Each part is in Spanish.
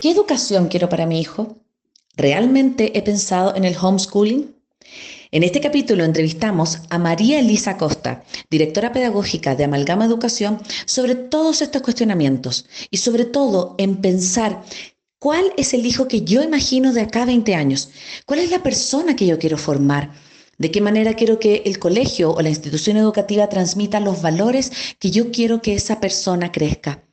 ¿Qué educación quiero para mi hijo? ¿Realmente he pensado en el homeschooling? En este capítulo entrevistamos a María Elisa Costa, directora pedagógica de Amalgama Educación, sobre todos estos cuestionamientos y sobre todo en pensar cuál es el hijo que yo imagino de acá a 20 años, cuál es la persona que yo quiero formar, de qué manera quiero que el colegio o la institución educativa transmita los valores que yo quiero que esa persona crezca.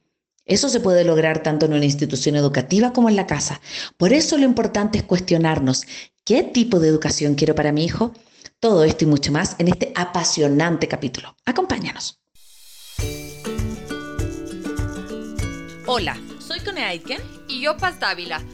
Eso se puede lograr tanto en una institución educativa como en la casa. Por eso lo importante es cuestionarnos, ¿qué tipo de educación quiero para mi hijo? Todo esto y mucho más en este apasionante capítulo. Acompáñanos. Hola, soy Cone Aitken y yo Paz Dávila.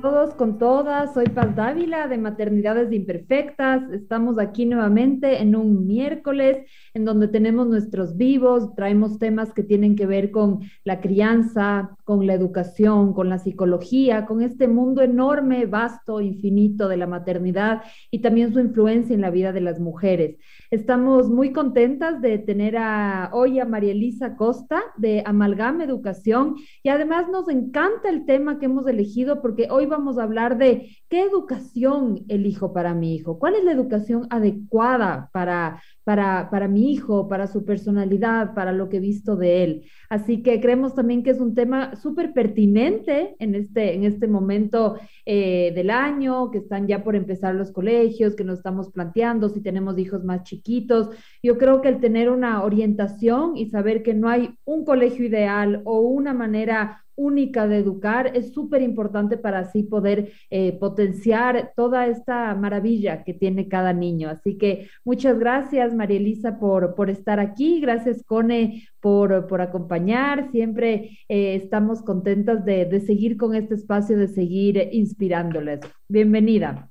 todos, con todas. Soy Paz Dávila de Maternidades Imperfectas. Estamos aquí nuevamente en un miércoles en donde tenemos nuestros vivos, traemos temas que tienen que ver con la crianza, con la educación, con la psicología, con este mundo enorme, vasto, infinito de la maternidad y también su influencia en la vida de las mujeres. Estamos muy contentas de tener a, hoy a María Elisa Costa de Amalgama Educación y además nos encanta el tema que hemos elegido porque hoy vamos a hablar de qué educación elijo para mi hijo, cuál es la educación adecuada para, para, para mi hijo, para su personalidad, para lo que he visto de él. Así que creemos también que es un tema súper pertinente en este, en este momento eh, del año, que están ya por empezar los colegios, que nos estamos planteando si tenemos hijos más chiquitos. Yo creo que el tener una orientación y saber que no hay un colegio ideal o una manera única de educar es súper importante para así poder eh, potenciar toda esta maravilla que tiene cada niño. Así que muchas gracias, María Elisa, por, por estar aquí. Gracias, Cone, por, por acompañar. Siempre eh, estamos contentas de, de, seguir con este espacio, de seguir inspirándoles. Bienvenida.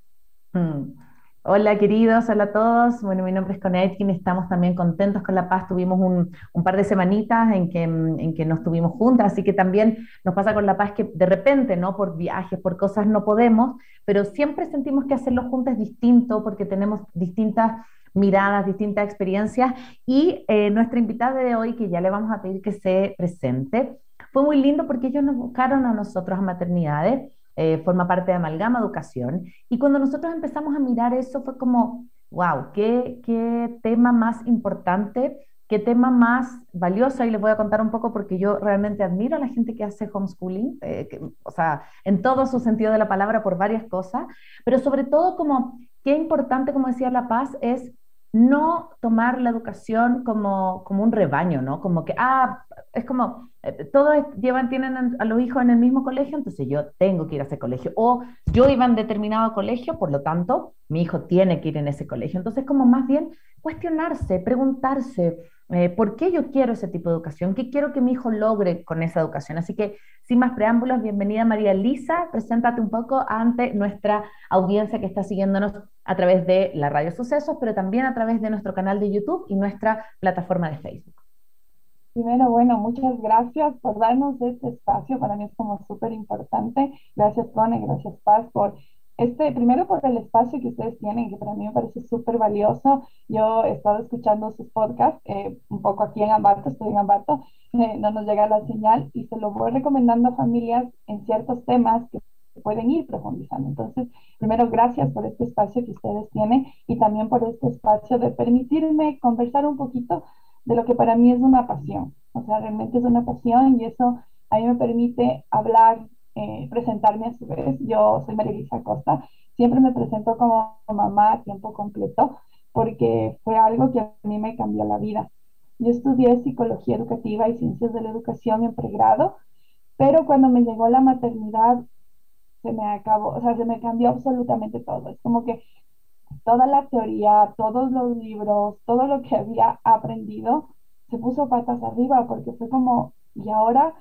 Mm. Hola queridos, hola a todos. Bueno, mi nombre es Conetkin, estamos también contentos con La Paz. Tuvimos un, par de semanitas en que, en que nos tuvimos juntas, así que también nos pasa con La Paz que de repente, ¿no? Por viajes, por cosas no podemos, pero siempre sentimos que hacerlo juntos es distinto porque tenemos distintas miradas, distintas experiencias y eh, nuestra invitada de hoy, que ya le vamos a pedir que se presente, fue muy lindo porque ellos nos buscaron a nosotros a maternidades eh, forma parte de Amalgama Educación. Y cuando nosotros empezamos a mirar eso fue como, wow, qué, qué tema más importante, qué tema más valioso. Y les voy a contar un poco porque yo realmente admiro a la gente que hace homeschooling, eh, o sea, en todo su sentido de la palabra por varias cosas, pero sobre todo como qué importante, como decía La Paz, es no tomar la educación como, como un rebaño, ¿no? Como que, ah, es como, todos llevan, tienen a los hijos en el mismo colegio, entonces yo tengo que ir a ese colegio. O yo iba en determinado colegio, por lo tanto, mi hijo tiene que ir en ese colegio. Entonces, como más bien cuestionarse, preguntarse, eh, ¿Por qué yo quiero ese tipo de educación? ¿Qué quiero que mi hijo logre con esa educación? Así que, sin más preámbulos, bienvenida María Lisa. Preséntate un poco ante nuestra audiencia que está siguiéndonos a través de la Radio Sucesos, pero también a través de nuestro canal de YouTube y nuestra plataforma de Facebook. Primero, bueno, muchas gracias por darnos este espacio. Para mí es como súper importante. Gracias, Cone, gracias, Paz, por este, primero por el espacio que ustedes tienen, que para mí me parece súper valioso. Yo he estado escuchando sus podcasts, eh, un poco aquí en Ambato, estoy en Ambato, eh, no nos llega la señal y se lo voy recomendando a familias en ciertos temas que pueden ir profundizando. Entonces, primero, gracias por este espacio que ustedes tienen y también por este espacio de permitirme conversar un poquito de lo que para mí es una pasión. O sea, realmente es una pasión y eso a mí me permite hablar eh, presentarme a su vez. Yo soy María Elisa Costa, siempre me presento como mamá a tiempo completo porque fue algo que a mí me cambió la vida. Yo estudié psicología educativa y ciencias de la educación en pregrado, pero cuando me llegó la maternidad se me acabó, o sea, se me cambió absolutamente todo. Es como que toda la teoría, todos los libros, todo lo que había aprendido, se puso patas arriba porque fue como, ¿y ahora?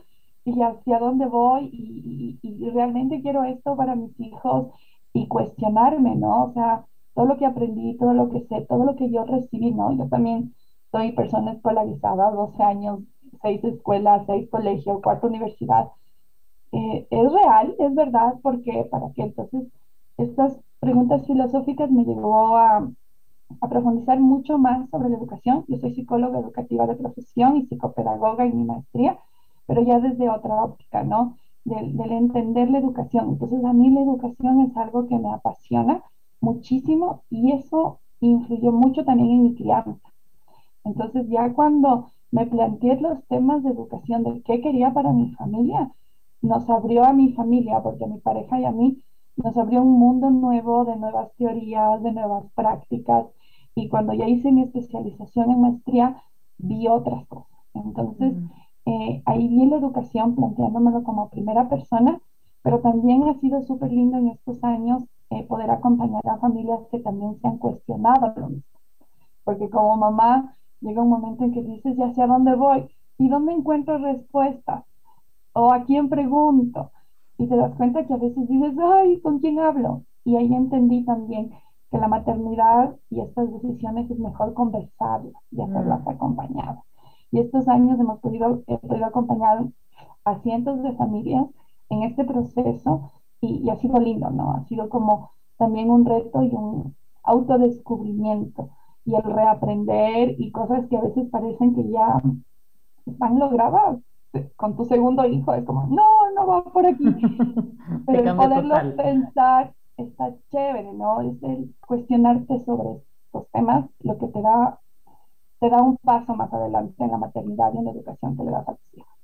¿Y hacia dónde voy? ¿Y, y, realmente quiero esto para mis hijos? Y cuestionarme, ¿no? O sea, todo lo que aprendí, todo lo que sé, todo lo que yo recibí, ¿no? Yo también soy persona escolarizada, 12 años, 6 escuelas, 6 colegios, cuarta universidad. Eh, es real, es verdad, porque para qué entonces estas preguntas filosóficas me llevó a, a, profundizar mucho más sobre la educación. Yo soy psicóloga educativa de profesión y psicopedagoga en mi maestría, pero ya desde otra óptica, ¿no? Del, del entender la educación. Entonces a mí la educación es algo que me apasiona muchísimo y eso influyó mucho también en mi crianza. Entonces ya cuando me planteé los temas de educación, de qué quería para mi familia, nos abrió a mi familia, porque a mi pareja y a mí nos abrió un mundo nuevo de nuevas teorías, de nuevas prácticas. Y cuando ya hice mi especialización en maestría, vi otras cosas. Entonces, eh, ahí vi la educación planteándomelo como primera persona, pero también ha sido súper lindo en estos años eh, poder acompañar a familias que también se han cuestionado lo mismo. Porque como mamá, llega un momento en que dices, ¿y hacia dónde voy? ¿Y dónde encuentro respuestas? ¿O a quién pregunto? Y te das cuenta que a veces dices, ay, ¿con quién hablo? Y ahí entendí también que la maternidad y estas decisiones es mejor conversarlas y hacerlas mm. acompañadas. Y estos años hemos podido, he podido acompañar a cientos de familias en este proceso y, y, ha sido lindo, ¿no? Ha sido como también un reto y un autodescubrimiento y el reaprender y cosas que a veces parecen que ya están logradas con tu segundo hijo. Es como, no, no va por aquí. Pero el poderlo pensar está chévere, ¿no? Es el cuestionarte sobre estos temas lo que te da, te da un paso más adelante en la maternidad y en la educación que le das a tus hijos.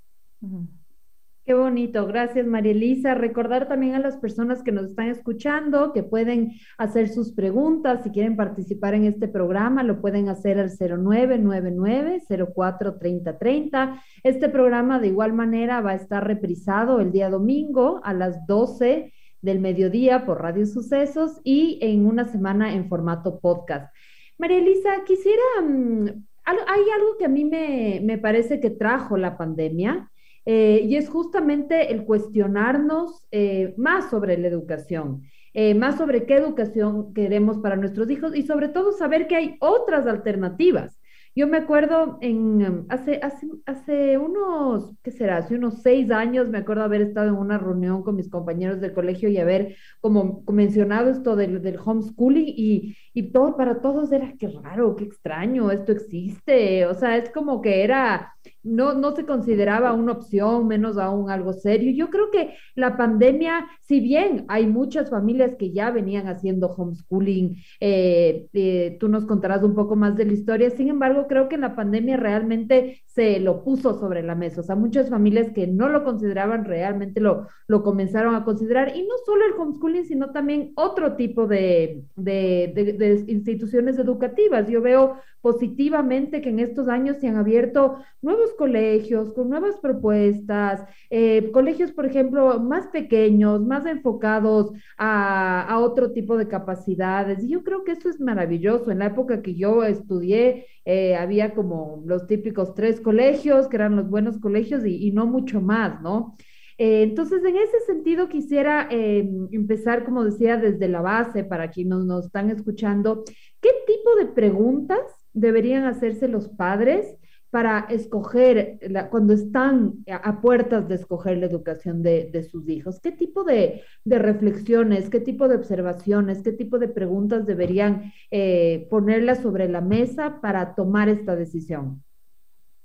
Qué bonito, gracias María Elisa. Recordar también a las personas que nos están escuchando que pueden hacer sus preguntas, si quieren participar en este programa, lo pueden hacer al 0999-043030. Este programa de igual manera va a estar reprisado el día domingo a las 12 del mediodía por Radio Sucesos y en una semana en formato podcast. María Elisa, quisiera, mm, hay algo que a mí me, me parece que trajo la pandemia eh, y es justamente el cuestionarnos eh, más sobre la educación, eh, más sobre qué educación queremos para nuestros hijos y sobre todo saber que hay otras alternativas. Yo me acuerdo en em, hace, hace, hace unos, ¿qué será? Hace unos seis años me acuerdo haber estado en una reunión con mis compañeros de colegio y haber como mencionado esto del, del homeschooling y, y todo para todos era que raro, qué extraño, esto existe. O sea, es como que era no, no se consideraba una opción, menos aún algo serio. Yo creo que la pandemia, si bien hay muchas familias que ya venían haciendo homeschooling, eh, eh, tú nos contarás un poco más de la historia, sin embargo, creo que la pandemia realmente se lo puso sobre la mesa. O sea, muchas familias que no lo consideraban realmente lo, lo comenzaron a considerar. Y no solo el homeschooling, sino también otro tipo de, de, instituciones educativas. Yo veo positivamente que en estos años se han abierto nuevos colegios con nuevas propuestas, eh, colegios, por ejemplo, más pequeños, más enfocados a, otro tipo de capacidades. Y yo creo que eso es maravilloso. En la época que yo estudié, eh, había como los típicos tres colegios, que eran los buenos colegios y, no mucho más, ¿no? Eh, entonces, en ese sentido, quisiera empezar, como decía, desde la base para quienes nos están escuchando. ¿Qué tipo de preguntas deberían hacerse los padres para escoger, cuando están a, puertas de escoger la educación de, sus hijos? ¿Qué tipo de, reflexiones, qué tipo de observaciones, qué tipo de preguntas deberían eh, ponerlas sobre la mesa para tomar esta decisión?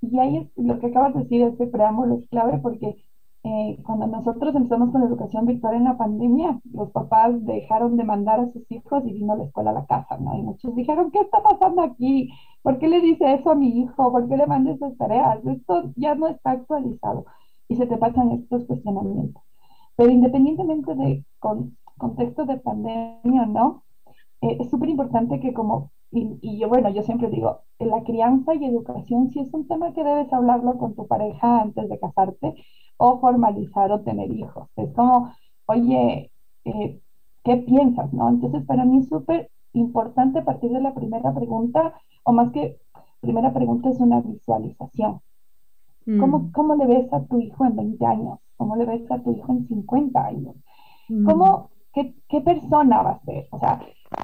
Y ahí lo que acabas de decir, este preámbulo es clave porque eh, cuando nosotros empezamos con la educación virtual en la pandemia, los papás dejaron de mandar a sus hijos y vino la escuela a la casa, ¿no? Y muchos dijeron, ¿qué está pasando aquí? ¿Por qué le dice eso a mi hijo? ¿Por qué le manda esas tareas? Esto ya no está actualizado y se te pasan estos cuestionamientos. Pero independientemente de con, contexto de pandemia, ¿no? Eh, es súper importante que como, y, y, yo, bueno, yo siempre digo, la crianza y educación sí es un tema que debes hablarlo con tu pareja antes de casarte, o formalizar o tener hijos. Es como, oye, eh, ¿qué piensas? ¿no? Entonces, para mí es súper importante partir de la primera pregunta, o más que primera pregunta es una visualización. ¿Cómo, mm. ¿Cómo, le ves a tu hijo en 20 años? ¿Cómo le ves a tu hijo en 50 años? Mm. ¿Cómo, qué, qué, persona va a ser? O sea,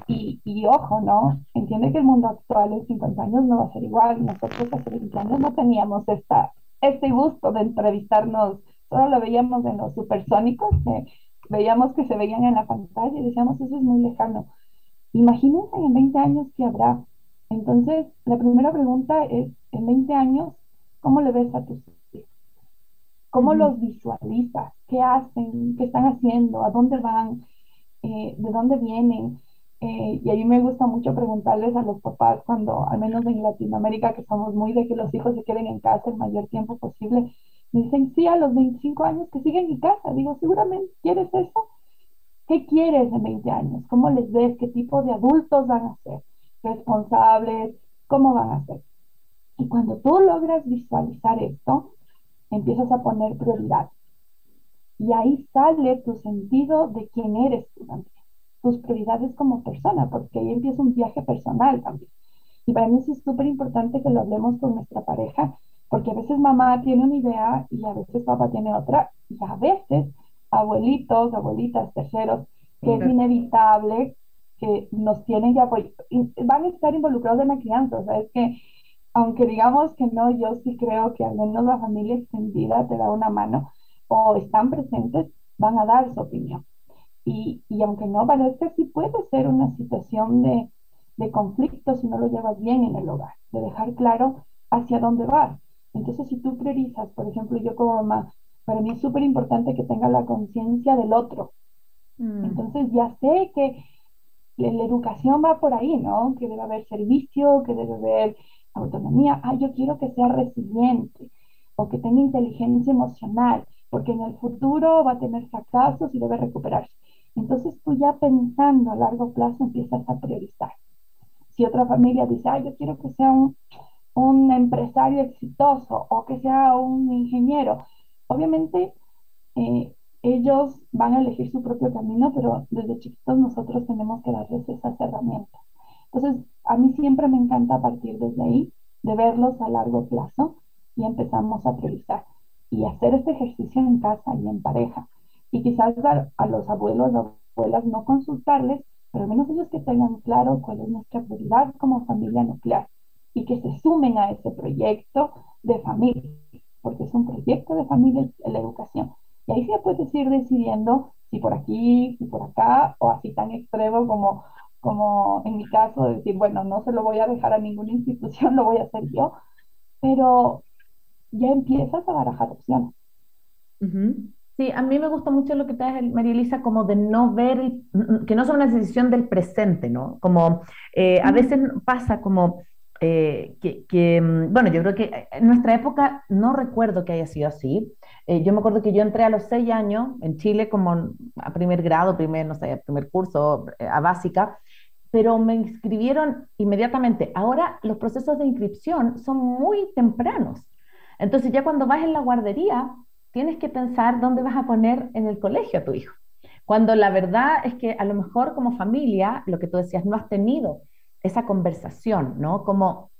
y, y, ojo, ¿no? Entiende que el mundo actual en 50 años no va a ser igual. Nosotros hace 20 años no teníamos esta, este gusto de entrevistarnos, solo lo veíamos en los supersónicos, que veíamos que se veían en la pantalla y decíamos, eso es muy lejano. Imagínense en 20 años qué habrá. Entonces, la primera pregunta es, en 20 años, ¿cómo le ves a tus hijos? ¿Cómo los visualizas? ¿Qué hacen? ¿Qué están haciendo? ¿A dónde van? Eh, ¿De dónde vienen? Eh, y a mí me gusta mucho preguntarles a los papás cuando, al menos en Latinoamérica, que somos muy de que los hijos se queden en casa el mayor tiempo posible, me dicen, sí, a los 25 años que siguen en casa. Digo, seguramente quieres eso. ¿Qué quieres en 20 años? ¿Cómo les ves? ¿Qué tipo de adultos van a ser? ¿Responsables? ¿Cómo van a ser? Y cuando tú logras visualizar esto, empiezas a poner prioridad. Y ahí sale tu sentido de quién eres tú también, tus prioridades como persona, porque ahí empieza un viaje personal también. Y para mí es súper importante que lo hablemos con nuestra pareja, porque a veces mamá tiene una idea y a veces papá tiene otra, y a veces abuelitos, abuelitas, terceros, que es inevitable que nos tienen que apoyar, van a estar involucrados en la crianza, o sea, es que aunque digamos que no, yo sí creo que al menos la familia extendida te da una mano o están presentes, van a dar su opinión. Y, y aunque no parezca, sí puede ser una situación de, de conflicto si no lo llevas bien en el hogar, de dejar claro hacia dónde vas. Entonces, si tú priorizas, por ejemplo, yo como mamá, para mí es súper importante que tenga la conciencia del otro. Mm. Entonces, ya sé que la educación va por ahí, ¿no? Que debe haber servicio, que debe haber autonomía. Ah, yo quiero que sea resiliente o que tenga inteligencia emocional, porque en el futuro va a tener fracasos y debe recuperarse. Entonces, tú ya pensando a largo plazo empiezas a priorizar. Si otra familia dice, ah, yo quiero que sea un, un empresario exitoso o que sea un ingeniero, obviamente eh, ellos van a elegir su propio camino, pero desde chiquitos nosotros tenemos que darles esas herramientas. Entonces, a mí siempre me encanta partir desde ahí, de verlos a largo plazo y empezamos a priorizar y hacer este ejercicio en casa y en pareja. Y quizás a, a los abuelos o abuelas no consultarles, pero al menos ellos que tengan claro cuál es nuestra prioridad como familia nuclear y que se sumen a ese proyecto de familia porque es un proyecto de familia la educación. Y ahí sí puedes ir decidiendo si por aquí, si por acá, o así tan extremo como, como en mi caso, de decir, bueno, no se lo voy a dejar a ninguna institución, lo voy a hacer yo, pero ya empiezas a barajar opciones. Sí, a mí me gusta mucho lo que te hace María Elisa, como de no ver, que no es una decisión del presente, ¿no? Como eh, a veces pasa como eh, que, mm, bueno, yo creo que en nuestra época no recuerdo que haya sido así. Eh, yo me acuerdo que yo entré a los seis años en Chile como a primer grado, primer, no sé, primer curso, eh, a básica, pero me inscribieron inmediatamente. Ahora los procesos de inscripción son muy tempranos. Entonces ya cuando vas en la guardería, tienes que pensar dónde vas a poner en el colegio a tu hijo. Cuando la verdad es que a lo mejor como familia, lo que tú decías, no has tenido esa conversación, ¿no? Como,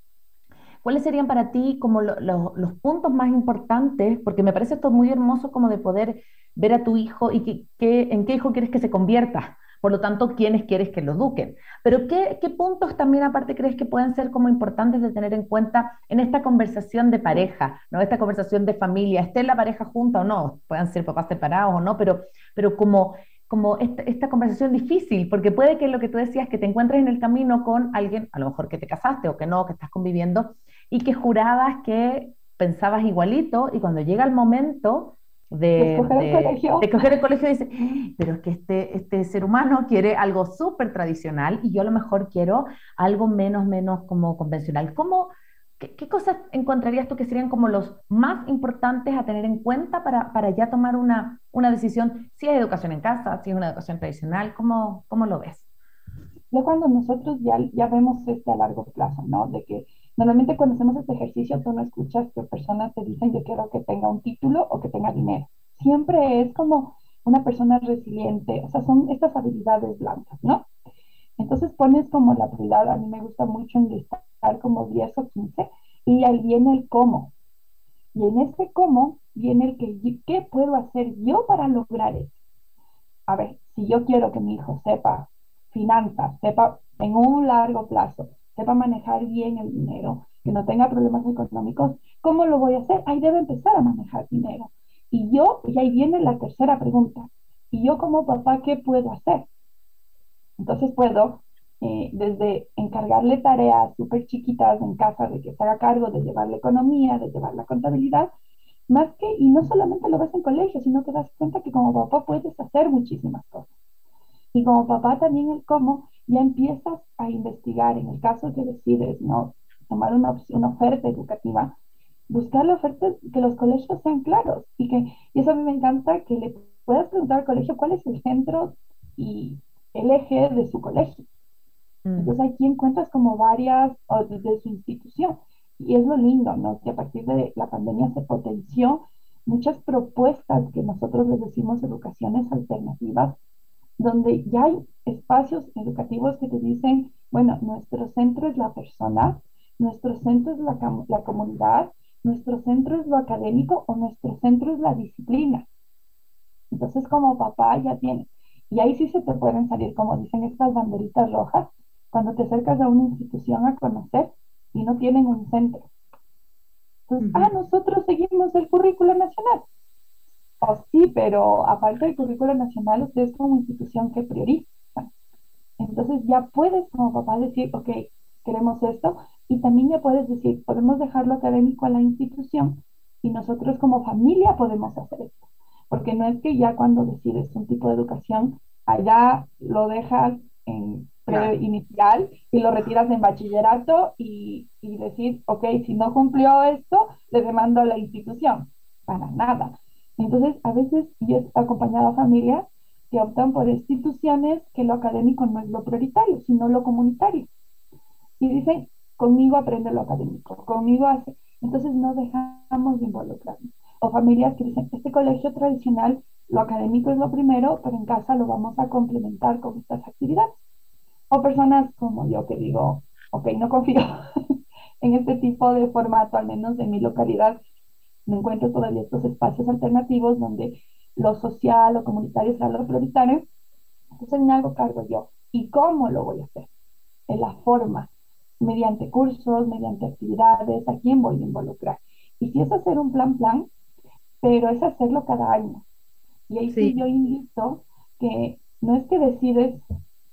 ¿cuáles serían para ti como los puntos más importantes? Porque me parece esto muy hermoso como de poder ver a tu hijo y que, en qué hijo quieres que se convierta. Por lo tanto, quiénes quieres que lo eduquen. Pero ¿qué, ¿qué, puntos también aparte crees que pueden ser como importantes de tener en cuenta en esta conversación de pareja, ¿no? Esta conversación de familia, esté la pareja junta o no, puedan ser papás separados o no, pero, pero como como esta, conversación difícil, porque puede que lo que tú decías, que te encuentres en el camino con alguien, a lo mejor que te casaste o que no, que estás conviviendo, y que jurabas que pensabas igualito, y cuando llega el momento de, escoger, el colegio. de el colegio, dice, pero es que este, este ser humano quiere algo súper tradicional y yo a lo mejor quiero algo menos, menos como convencional. ¿Cómo, ¿Qué, cosas encontrarías tú que serían como los más importantes a tener en cuenta para, para ya tomar una, una, decisión, si hay educación en casa, si es una educación tradicional? ¿Cómo, cómo lo ves? Ya cuando nosotros ya, ya vemos este a largo plazo, ¿no? De que normalmente cuando hacemos este ejercicio tú no escuchas que personas te dicen yo quiero que tenga un título o que tenga dinero. Siempre es como una persona resiliente, o sea, son estas habilidades blancas, ¿no? Entonces pones como la prioridad, a mí me gusta mucho enlistar como 10 o 15, y ahí viene el cómo. Y en ese cómo viene el que, ¿qué puedo hacer yo para lograr eso? A ver, si yo quiero que mi hijo sepa finanzas, sepa en un largo plazo, sepa manejar bien el dinero, que no tenga problemas económicos, ¿cómo lo voy a hacer? Ahí debe empezar a manejar dinero. Y yo, y ahí viene la tercera pregunta, ¿y yo como papá qué puedo hacer? Entonces puedo eh, desde encargarle tareas súper chiquitas en casa de que se haga cargo de llevar la economía, de llevar la contabilidad, más que, y no solamente lo ves en colegio, sino que das cuenta que como papá puedes hacer muchísimas cosas. Y como papá también el cómo, ya empiezas a investigar, en el caso que decides no tomar una, una oferta educativa, buscar la oferta, que los colegios sean claros y que, y eso a mí me encanta, que le puedas preguntar al colegio cuál es el centro y el eje de su colegio. Mm. Entonces aquí encuentras como varias, o desde su institución. Y es lo lindo, ¿no? Que a partir de la pandemia se potenció muchas propuestas que nosotros les decimos educaciones alternativas, donde ya hay espacios educativos que te dicen, bueno, nuestro centro es la persona, nuestro centro es la, la comunidad, nuestro centro es lo académico o nuestro centro es la disciplina. Entonces como papá ya tienes. Y ahí sí se te pueden salir, como dicen estas banderitas rojas, cuando te acercas a una institución a conocer y no tienen un centro. Entonces, ah, nosotros seguimos el currículo nacional. Oh, sí, pero aparte del currículo nacional, ustedes como institución que priorizan. Entonces ya puedes como papá decir, ok, queremos esto, y también ya puedes decir, podemos dejarlo académico a la institución y nosotros como familia podemos hacer esto. Porque no es que ya cuando decides un tipo de educación, allá lo dejas en inicial y lo retiras en bachillerato y, y, decir, ok, si no cumplió esto, le demando a la institución. Para nada. Entonces, a veces yo he acompañado a familias que optan por instituciones que lo académico no es lo prioritario, sino lo comunitario. Y dicen, conmigo aprende lo académico, conmigo hace. Entonces no dejamos de involucrarnos. O familias que dicen, este colegio tradicional, lo académico es lo primero, pero en casa lo vamos a complementar con estas actividades. O personas como yo que digo, ok, no confío en este tipo de formato, al menos en mi localidad, no encuentro todavía estos espacios alternativos donde lo social o comunitario sea lo prioritario. Entonces me hago cargo yo. ¿Y cómo lo voy a hacer? En la forma, mediante cursos, mediante actividades, a quién voy a involucrar. Y si es hacer un plan, plan, pero es hacerlo cada año. Y ahí sí, yo invito que no es que decides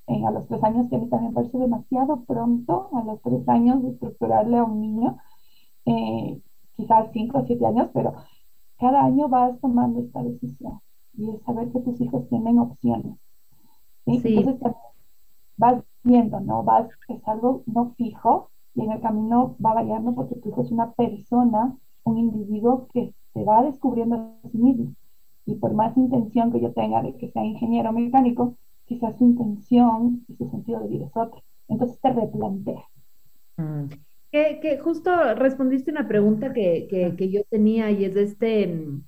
a los tres años, que a mí también parece demasiado pronto, a los tres años de estructurarle a un niño, eh, quizás cinco o siete años, pero cada año vas tomando esta decisión y es saber que tus hijos tienen opciones. Entonces vas viendo, ¿no? Vas, es algo no fijo y en el camino va variando porque tu hijo es una persona, un individuo que se va descubriendo a sí mismo. Y por más intención que yo tenga de que sea ingeniero mecánico, quizás su intención y su sentido de vida es otro. Entonces te replanteas. Mm. Que, justo respondiste una pregunta que, que, yo tenía y es este, mm,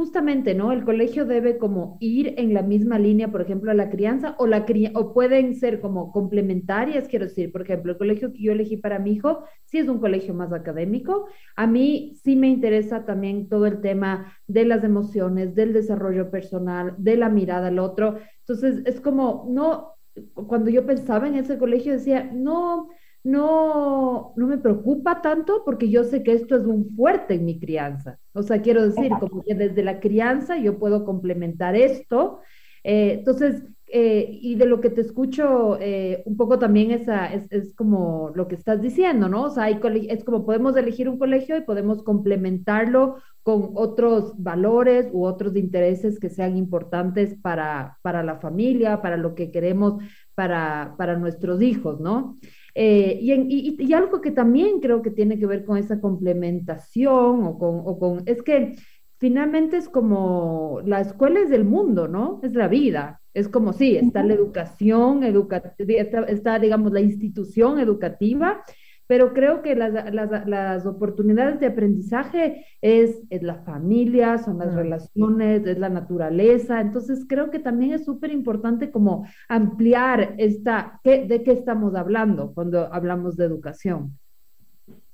justamente, ¿no? El colegio debe como ir en la misma línea, por ejemplo, a la crianza o, la o pueden ser como complementarias, quiero decir, por ejemplo, el colegio que yo elegí para mi hijo sí es un colegio más académico. A mí sí me interesa también todo el tema de las emociones, del desarrollo personal, de la mirada al otro. Entonces, es como, no, cuando yo pensaba en ese colegio decía, no, no, no me preocupa tanto porque yo sé que esto es un fuerte en mi crianza. O sea, quiero decir, como que desde la crianza yo puedo complementar esto. Eh, entonces, eh, y de lo que te escucho, eh, un poco también esa, es, es, como lo que estás diciendo, ¿no? O sea, hay es como podemos elegir un colegio y podemos complementarlo con otros valores u otros intereses que sean importantes para, para la familia, para lo que queremos para, para nuestros hijos, ¿no? Eh, y, y, algo que también creo que tiene que ver con esa complementación o con, o con, es que finalmente es como la escuela es del mundo, ¿no? Es la vida. Es como, sí, está la educación, educativa, está, digamos, la institución educativa, pero creo que las, las, las oportunidades de aprendizaje es, es, la familia, son las relaciones, es la naturaleza, entonces creo que también es súper importante como ampliar esta, ¿qué, ¿de qué estamos hablando cuando hablamos de educación?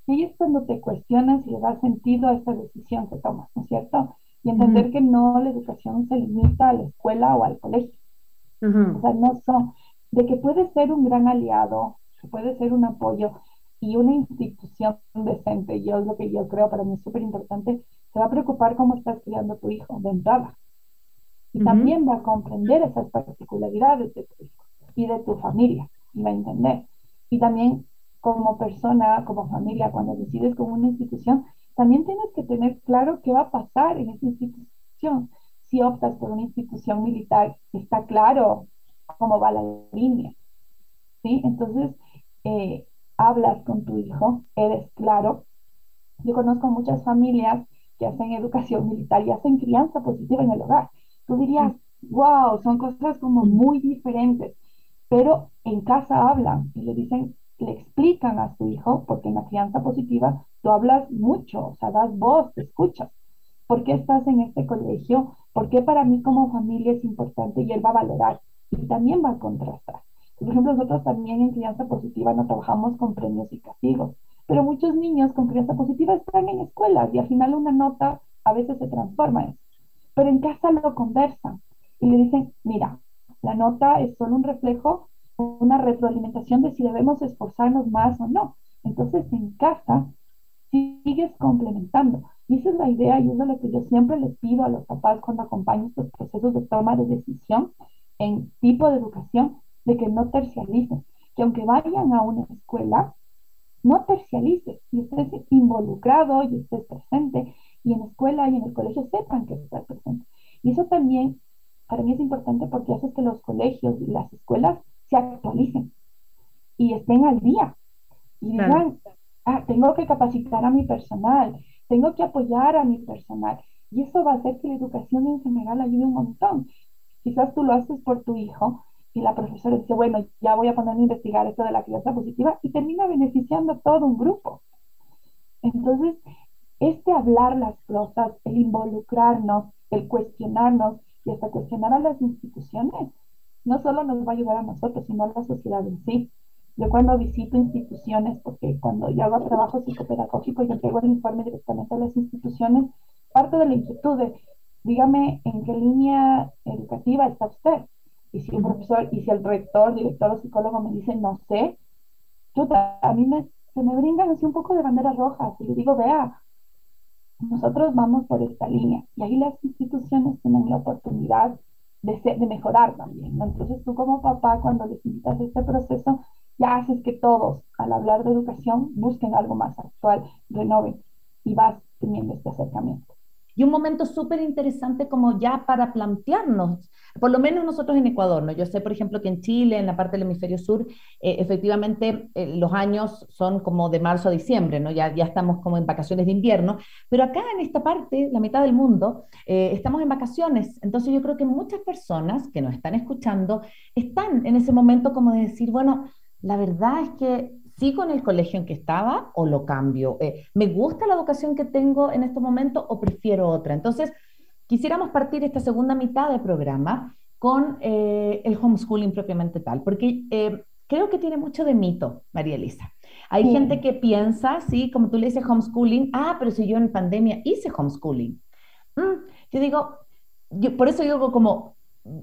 Y es cuando te cuestionas y le da sentido a esta decisión que tomas, ¿no es cierto? Y entender que no la educación se limita a la escuela o al colegio. O sea, no son, de que puede ser un gran aliado, que puede ser un apoyo, y una institución decente, yo es lo que yo creo para mí es súper importante, se va a preocupar cómo estás criando a tu hijo de entrada. Y también va a comprender esas particularidades de tu hijo y de tu familia, y va a entender. Y también como persona, como familia, cuando decides con una institución, también tienes que tener claro qué va a pasar en esa institución. Si optas por una institución militar, está claro cómo va la línea. ¿sí? Entonces, eh, hablas con tu hijo, eres claro. Yo conozco muchas familias que hacen educación militar y hacen crianza positiva en el hogar. Tú dirías, wow, son cosas como muy diferentes, pero en casa hablan y le dicen, le explican a su hijo, porque en la crianza positiva tú hablas mucho, o sea, das voz, te escuchas. ¿Por qué estás en este colegio? ¿Por qué para mí como familia es importante y él va a valorar? Y también va a contrastar. Por ejemplo, nosotros también en crianza positiva no trabajamos con premios y castigos, pero muchos niños con crianza positiva están en escuelas y al final una nota a veces se transforma en eso. Pero en casa lo conversan y le dicen, mira, la nota es solo un reflejo, una retroalimentación de si debemos esforzarnos más o no. Entonces en casa sigues complementando. Y esa es la idea y es lo que yo siempre les pido a los papás cuando acompaño estos procesos de toma de decisión en tipo de educación, de que no tercialicen, que aunque vayan a una escuela, no tercialices y estés involucrado y estés presente y en la escuela y en el colegio sepan que estás presente. Y eso también para mí es importante porque hace que los colegios y las escuelas se actualicen y estén al día y digan, ah, tengo que capacitar a mi personal, tengo que apoyar a mi personal. Y eso va a hacer que la educación en general ayude un montón. Quizás tú lo haces por tu hijo, y la profesora dice, bueno, ya voy a ponerme a investigar esto de la crianza positiva y termina beneficiando a todo un grupo. Entonces, este hablar las cosas, el involucrarnos, el cuestionarnos y hasta cuestionar a las instituciones, no solo nos va a ayudar a nosotros, sino a la sociedad en sí. Yo cuando visito instituciones, porque cuando yo hago trabajo psicopedagógico y entrego el informe directamente a las instituciones, parte de la inquietud de, dígame en qué línea educativa está usted y si un profesor, y si el rector, director o psicólogo me dice no sé, a mí me, se me brindan así un poco de banderas rojas y le digo, vea, nosotros vamos por esta línea y ahí las instituciones tienen la oportunidad de, de mejorar también. Entonces tú como papá, cuando les invitas a este proceso, ya haces que todos, al hablar de educación, busquen algo más actual, renoven y vas teniendo este acercamiento y un momento súper interesante como ya para plantearnos, por lo menos nosotros en Ecuador, ¿no? Yo sé, por ejemplo, que en Chile, en la parte del hemisferio sur, eh, efectivamente eh, los años son como de marzo a diciembre, ¿no? Ya, ya estamos como en vacaciones de invierno, pero acá en esta parte, la mitad del mundo, eh, estamos en vacaciones. Entonces yo creo que muchas personas que nos están escuchando están en ese momento como de decir, bueno, la verdad es que ¿Sigo en el colegio en que estaba o lo cambio? Eh, ¿Me gusta la educación que tengo en estos momentos o prefiero otra? Entonces, quisiéramos partir esta segunda mitad del programa con eh, el homeschooling propiamente tal, porque eh, creo que tiene mucho de mito, María Elisa. Hay gente que piensa, sí, como tú le dices homeschooling, ah, pero si yo en pandemia hice homeschooling. Mm, yo digo, yo, por eso digo como,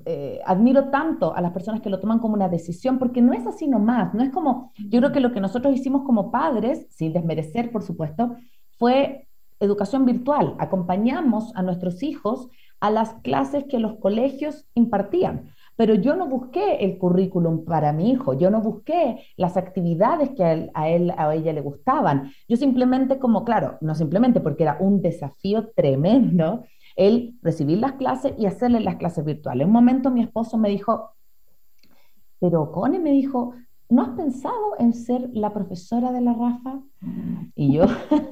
eh, admiro tanto a las personas que lo toman como una decisión, porque no es así nomás, no es como, yo creo que lo que nosotros hicimos como padres, sin desmerecer, por supuesto, fue educación virtual. Acompañamos a nuestros hijos a las clases que los colegios impartían. Pero yo no busqué el currículum para mi hijo, yo no busqué las actividades que a él, a él a ella le gustaban. Yo simplemente como, claro, no simplemente porque era un desafío tremendo, el recibir las clases y hacerle las clases virtuales. Un momento mi esposo me dijo, pero Cone me dijo, ¿no has pensado en ser la profesora de la Rafa? Y yo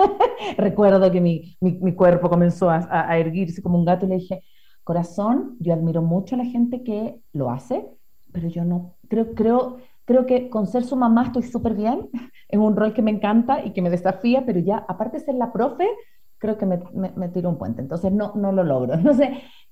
recuerdo que mi, mi, cuerpo comenzó a, a, erguirse como un gato y le dije, corazón, yo admiro mucho a la gente que lo hace, pero yo no, creo, creo, Creo que con ser su mamá estoy súper bien, es un rol que me encanta y que me desafía, pero ya, aparte de ser la profe, creo que me, me, tiro un puente, entonces no, no lo logro. Entonces,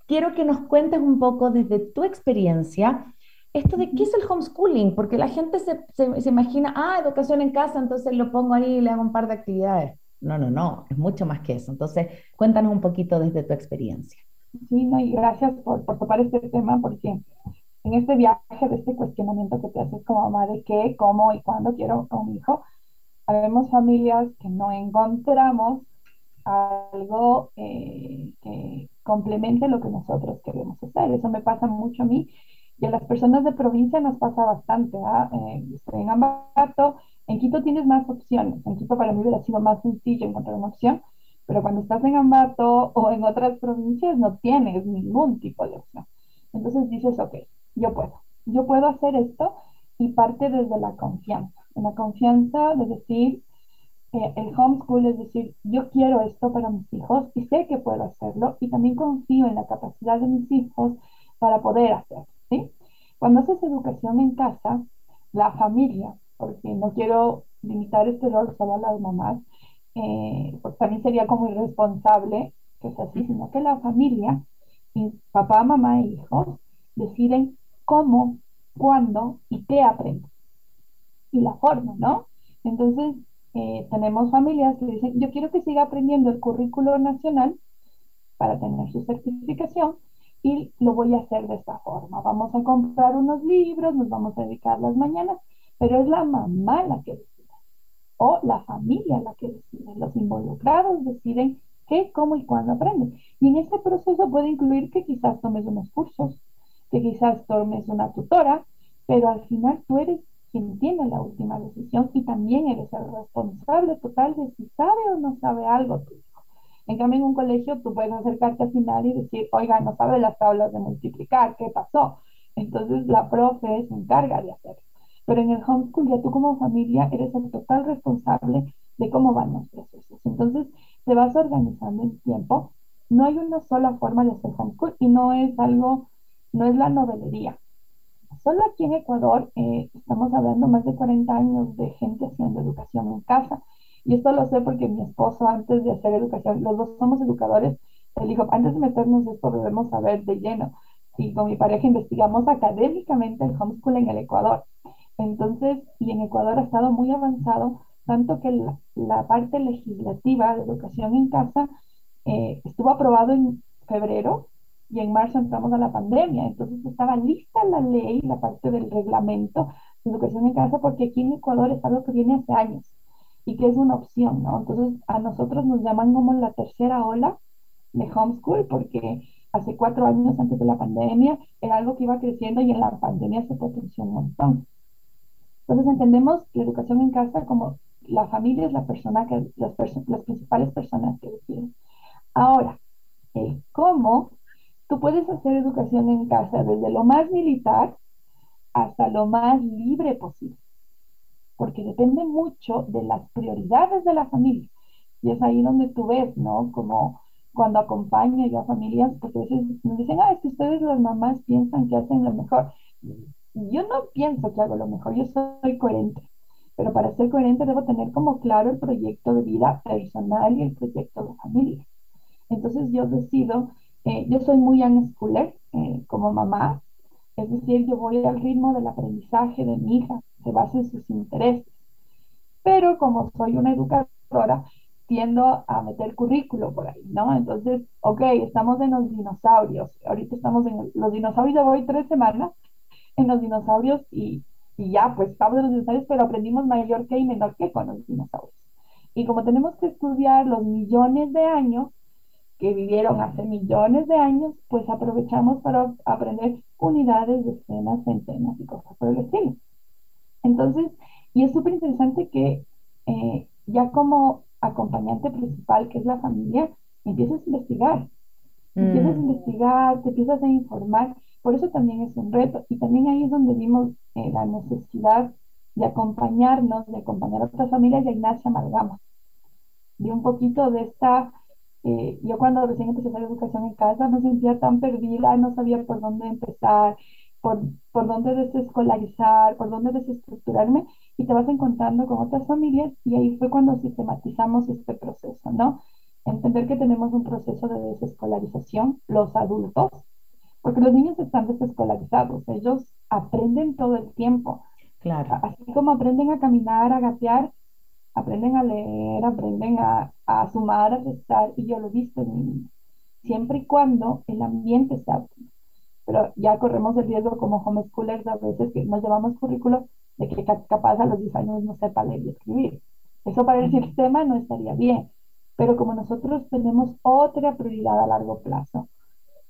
quiero que nos cuentes un poco desde tu experiencia esto de qué es el homeschooling, porque la gente se, se, imagina, ah, educación en casa, entonces lo pongo ahí y le hago un par de actividades. No, no, no, es mucho más que eso. Entonces, cuéntanos un poquito desde tu experiencia. Sí, no, y gracias por, por topar este tema, porque en este viaje, de este cuestionamiento que te haces como mamá de qué, cómo y cuándo quiero un hijo, habemos familias que no encontramos algo eh, que complemente lo que nosotros queremos hacer. Eso me pasa mucho a mí y a las personas de provincia nos pasa bastante. ¿ah? Eh, estoy en Ambato, en Quito tienes más opciones. En Quito para mí hubiera sido más sencillo encontrar una opción, pero cuando estás en Ambato o en otras provincias no tienes ningún tipo de opción. Entonces dices, ok, yo puedo, yo puedo hacer esto y parte desde la confianza. En la confianza de decir, el homeschool es decir, yo quiero esto para mis hijos y sé que puedo hacerlo y también confío en la capacidad de mis hijos para poder hacerlo. ¿sí? Cuando haces educación en casa, la familia, porque no quiero limitar este rol solo a las mamás, eh, porque también sería como irresponsable que sea así, sino que la familia, papá, mamá e hijos, deciden cómo, cuándo y qué aprenden. Y la forma, ¿no? Entonces, eh, tenemos familias que dicen, yo quiero que siga aprendiendo el currículo nacional para tener su certificación y lo voy a hacer de esta forma. Vamos a comprar unos libros, nos vamos a dedicar las mañanas, pero es la mamá la que decide o la familia la que decide. Los involucrados deciden qué, cómo y cuándo aprenden. Y en este proceso puede incluir que quizás tomes unos cursos, que quizás tomes una tutora, pero al final tú eres quien tiene la última decisión y también eres el responsable total de si sabe o no sabe algo tu hijo. En cambio, en un colegio tú puedes acercarte al final y decir, oiga, no sabe las tablas de multiplicar, ¿qué pasó? Entonces la profe se encarga de hacerlo. Pero en el homeschool ya tú como familia eres el total responsable de cómo van los procesos. Entonces te vas organizando en tiempo. No hay una sola forma de hacer homeschool y no es algo, no es la novelería. Solo aquí en Ecuador eh, estamos hablando más de 40 años de gente haciendo educación en casa. Y esto lo sé porque mi esposo, antes de hacer educación, los dos somos educadores, él dijo, antes de meternos esto debemos saber de lleno. Y con mi pareja investigamos académicamente el homeschool en el Ecuador. Entonces, y en Ecuador ha estado muy avanzado, tanto que la, parte legislativa de educación en casa eh, estuvo aprobado en febrero y en marzo entramos a la pandemia. Entonces estaba lista la ley, la parte del reglamento de educación en casa, porque aquí en Ecuador es algo que viene hace años y que es una opción, ¿no? Entonces a nosotros nos llaman como la tercera ola de homeschool, porque hace cuatro años antes de la pandemia era algo que iba creciendo y en la pandemia se potenció un montón. Entonces entendemos la educación en casa como la familia es la persona que, las, las principales personas que deciden. Ahora, el cómo Tú puedes hacer educación en casa desde lo más militar hasta lo más libre posible, porque depende mucho de las prioridades de la familia. Y es ahí donde tú ves, ¿no? Como cuando acompaño yo a familias, porque a veces me dicen, ah, es que ustedes las mamás piensan que hacen lo mejor. Yo no pienso que hago lo mejor, yo soy coherente. Pero para ser coherente debo tener como claro el proyecto de vida personal y el proyecto de familia. Entonces yo decido eh, yo soy muy young schooler eh, como mamá, es decir, yo voy al ritmo del aprendizaje de mi hija, se basa en sus intereses. Pero como soy una educadora, tiendo a meter currículo por ahí, ¿no? Entonces, ok, estamos en los dinosaurios, ahorita estamos en los dinosaurios, ya voy tres semanas en los dinosaurios y, y ya, pues estamos en los dinosaurios, pero aprendimos mayor que y menor que con los dinosaurios. Y como tenemos que estudiar los millones de años, que vivieron hace millones de años, pues aprovechamos para aprender unidades, decenas, centenas y cosas por el estilo. Entonces, y es súper interesante que eh, ya como acompañante principal, que es la familia, empiezas a investigar. Empiezas a mm. investigar, te empiezas a informar. Por eso también es un reto. Y también ahí es donde vimos eh, la necesidad de acompañarnos, de acompañar a otras familias. Y a Ignacia Amalgama. De un poquito de esta eh, yo cuando recién empecé a hacer educación en casa me sentía tan perdida, no sabía por dónde empezar. por, por dónde desescolarizar, por dónde desestructurarme, y te vas encontrando con otras familias, y ahí fue cuando sistematizamos este proceso, ¿no? Entender que tenemos un proceso de desescolarización, los adultos, porque los niños están desescolarizados, ellos aprenden todo el tiempo. Claro. Así como aprenden a caminar, a gatear, aprenden a leer, aprenden a, a sumar, a restar, y yo lo he visto en mi siempre y cuando el ambiente sea óptimo. Pero ya corremos el riesgo como homeschoolers a veces que nos llevamos currículo de que capaz a los 10 años no sepa leer y escribir. Eso para el sistema no estaría bien. Pero como nosotros tenemos otra prioridad a largo plazo,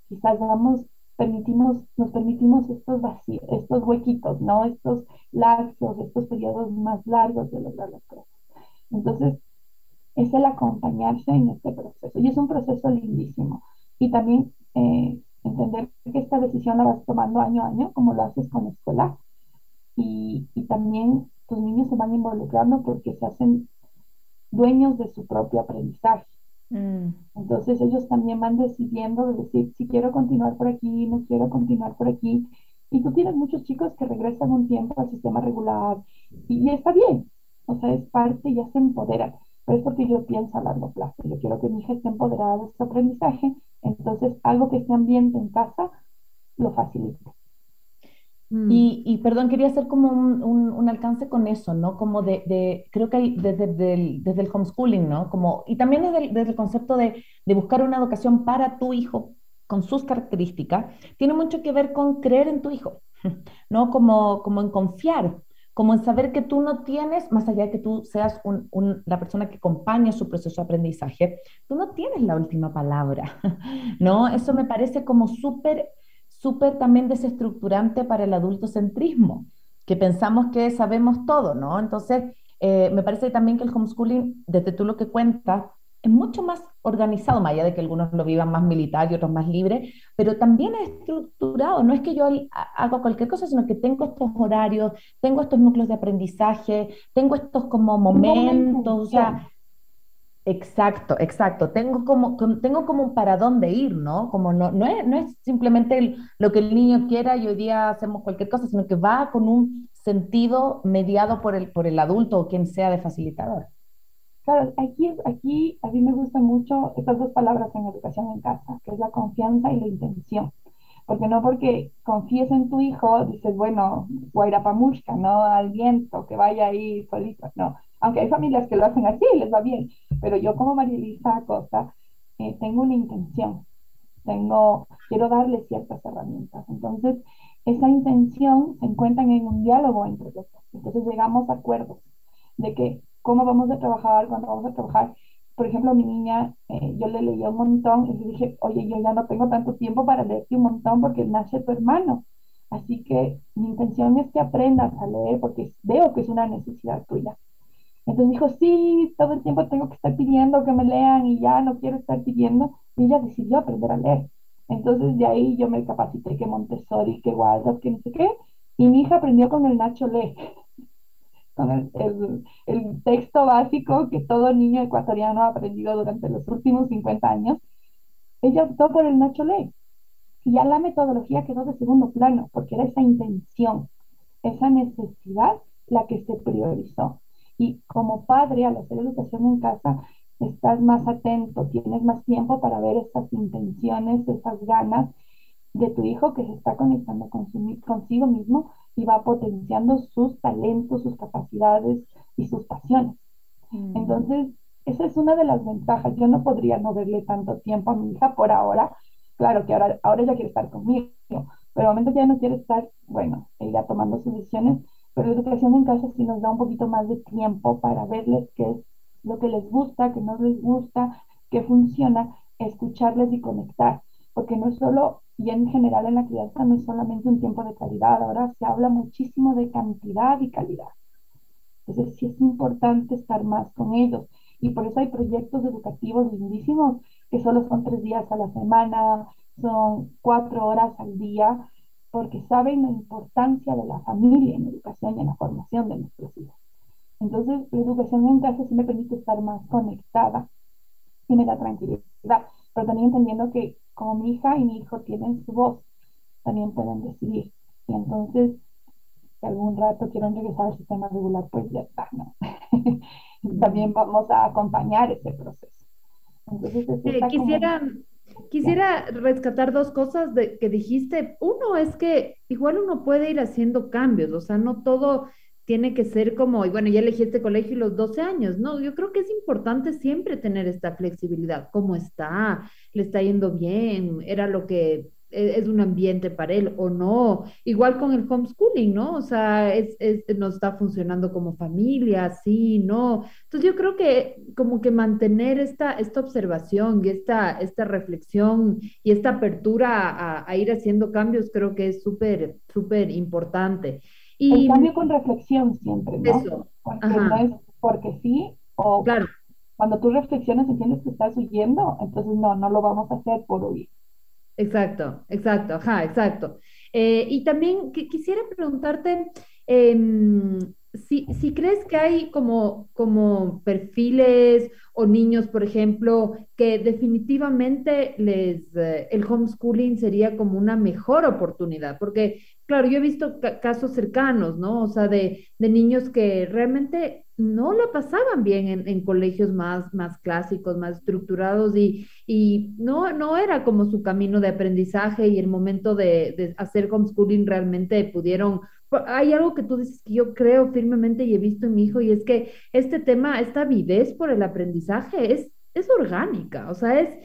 quizás vamos, permitimos, nos permitimos estos vacíos, estos huequitos, ¿no? Estos lapsos, estos periodos más largos de lograr las cosas. Entonces, es el acompañarse en este proceso. Y es un proceso lindísimo. Y también eh, entender que esta decisión la vas tomando año a año, como lo haces con escuela. Y, y también tus niños se van involucrando porque se hacen dueños de su propio aprendizaje. Mm. Entonces ellos también van decidiendo de decir si quiero continuar por aquí, no quiero continuar por aquí. Y tú tienes muchos chicos que regresan un tiempo al sistema regular y, y está bien, o sea, es parte y ya se empoderan es porque yo pienso a largo plazo. Yo quiero que mi hija esté empoderada de su aprendizaje, entonces algo que esté ambiente en casa lo facilita. Mm. Y, y, perdón, quería hacer como un, un, alcance con eso, ¿no? Como de, de creo que hay desde, desde, el, desde, el, homeschooling, ¿no? Como, y también desde el, desde el concepto de, de, buscar una educación para tu hijo con sus características, tiene mucho que ver con creer en tu hijo, ¿no? Como, como en confiar como en saber que tú no tienes, más allá de que tú seas la persona que acompaña su proceso de aprendizaje, tú no tienes la última palabra, ¿no? Eso me parece como súper, súper también desestructurante para el adultocentrismo, que pensamos que sabemos todo, ¿no? Entonces, eh, me parece también que el homeschooling, desde tú lo que cuentas, es mucho más organizado, más allá de que algunos lo vivan más militar y otros más libre, pero también es estructurado. No es que yo haga cualquier cosa, sino que tengo estos horarios, tengo estos núcleos de aprendizaje, tengo estos como momentos, o sea, Exacto, exacto. Tengo como, tengo como un para dónde ir, ¿no? Como no, no, es, no es simplemente lo que el niño quiera y hoy día hacemos cualquier cosa, sino que va con un sentido mediado por el, por el adulto o quien sea de facilitador. Claro, aquí, aquí a mí me gustan mucho estas dos palabras en educación en casa, que es la confianza y la intención. Porque no porque confíes en tu hijo, dices, bueno, guairapamushka, ¿no? Al viento, que vaya ahí solito. No, aunque hay familias que lo hacen así, les va bien. Pero yo como María Elisa Acosta, eh, tengo una intención. Tengo, quiero darle ciertas herramientas. Entonces, esa intención se encuentra en un diálogo entre los dos. Entonces llegamos a acuerdos de que cómo vamos a trabajar, cuándo vamos a trabajar. Por ejemplo, a mi niña, eh, yo le leía un montón y le dije, oye, yo ya no tengo tanto tiempo para leerte un montón porque nace tu hermano. Así que mi intención es que aprendas a leer porque veo que es una necesidad tuya. Entonces dijo, sí, todo el tiempo tengo que estar pidiendo que me lean y ya no quiero estar pidiendo. Y ella decidió aprender a leer. Entonces de ahí yo me capacité que Montessori, que Waldorf, que no sé qué. Y mi hija aprendió con el Nacho Lee el, texto básico que todo niño ecuatoriano ha aprendido durante los últimos 50 años, ella optó por el Nacho Ley. Y ya la metodología quedó de segundo plano, porque era esa intención, esa necesidad la que se priorizó. Y como padre, al hacer educación en casa, estás más atento, tienes más tiempo para ver esas intenciones, esas ganas de tu hijo que se está conectando con consigo mismo y va potenciando sus talentos, sus capacidades y sus pasiones. Mm. Entonces, esa es una de las ventajas. Yo no podría no verle tanto tiempo a mi hija por ahora. Claro que ahora, ahora ella quiere estar conmigo, pero al momento ya no quiere estar, bueno, ella tomando sus decisiones, pero la educación en casa sí nos da un poquito más de tiempo para verles qué es lo que les gusta, qué no les gusta, qué funciona, escucharles y conectar, porque no es solo y en general en la crianza no es solamente un tiempo de calidad, ahora se habla muchísimo de cantidad y calidad. Entonces sí es importante estar más con ellos. Y por eso hay proyectos educativos lindísimos que solo son tres días a la semana, son cuatro horas al día, porque saben la importancia de la familia en la educación y en la formación de nuestros hijos. Entonces, la educación en casa sí me permite estar más conectada y me da tranquilidad, pero también entendiendo que como mi hija y mi hijo tienen su voz, también pueden decidir. Y entonces, si algún rato quieren regresar al sistema regular, pues ya está, ¿no? También vamos a acompañar ese proceso. Entonces, quisiera, quisiera rescatar dos cosas de, que dijiste. Uno es que igual uno puede ir haciendo cambios, o sea, no todo tiene que ser como, y bueno, ya elegí este colegio y los 12 años, no, yo creo que es importante siempre tener esta flexibilidad, cómo está, le está yendo bien, era lo que e, es un ambiente para él o no. Igual con el homeschooling, ¿no? O sea, es, es, nos está funcionando como familia, sí, no. Entonces yo creo que como que mantener esta, esta observación y esta, esta reflexión y esta apertura a, a ir haciendo cambios creo que es súper, súper importante. Y, el cambio con reflexión siempre, ¿no? Eso. Porque no es porque sí o claro. cuando tú reflexionas y entiendes que estás huyendo, entonces no, no lo vamos a hacer por huir. Exacto, exacto, ajá, exacto. Eh, y también quisiera preguntarte, em, si, si, crees que hay como, como perfiles o niños, por ejemplo, que definitivamente les, eh, el homeschooling sería como una mejor oportunidad, porque claro, yo he visto casos cercanos, ¿no? O sea, de, de, niños que realmente no la pasaban bien en, en, colegios más, más clásicos, más estructurados y, y no, no era como su camino de aprendizaje y el momento de, de hacer homeschooling realmente pudieron hay algo que tú dices que yo creo firmemente y he visto en mi hijo, y es que este tema, esta avidez por el aprendizaje es, es orgánica, o sea, es,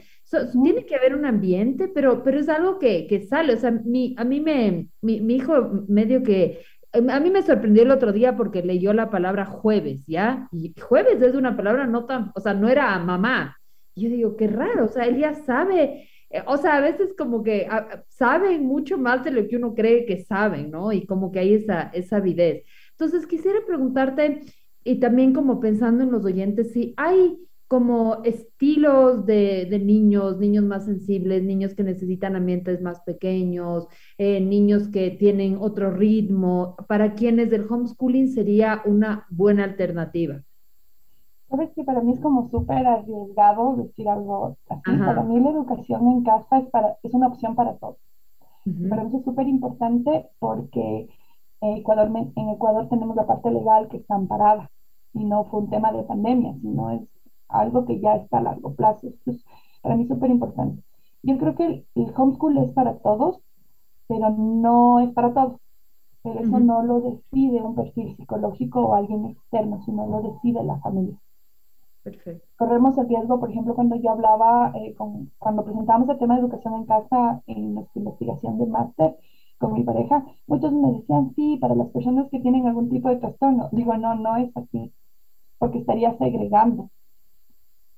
tiene que haber un ambiente, pero, pero es algo que, que sale, o sea, mi, a mí me, mi, mi hijo medio que, em, a mí me sorprendió el otro día porque leyó la palabra jueves, ¿ya? Y jueves es una palabra no tan, o sea, no era mamá. Y yo digo, qué raro, o sea, él ya sabe eh, o sea, a veces como que ah, saben mucho más de lo que uno cree que saben, ¿no? Y como que hay esa, esa avidez. Entonces, quisiera preguntarte, y también como pensando en los oyentes, si hay como estilos de, de niños, niños más sensibles, niños que necesitan ambientes más pequeños, eh, niños que tienen otro ritmo, para quienes el homeschooling sería una buena alternativa. Sabes que para mí es como súper arriesgado decir algo así. Para mí la educación en casa es, para, es una opción para todos. Para mí es súper importante porque en Ecuador, en Ecuador tenemos la parte legal que está amparada y no fue un tema de pandemia, sino es algo que ya está a largo plazo. Entonces, para mí es súper importante. Yo creo que el, el, homeschool es para todos, pero no es para todos. Pero eso no lo decide un perfil psicológico o alguien externo, sino lo decide la familia. Corremos el riesgo, por ejemplo, cuando yo hablaba, eh, con, cuando presentamos el tema de educación en casa en nuestra investigación de máster con mi pareja, muchos me decían, sí, para las personas que tienen algún tipo de trastorno. Digo, no, no es así, porque estaría segregando.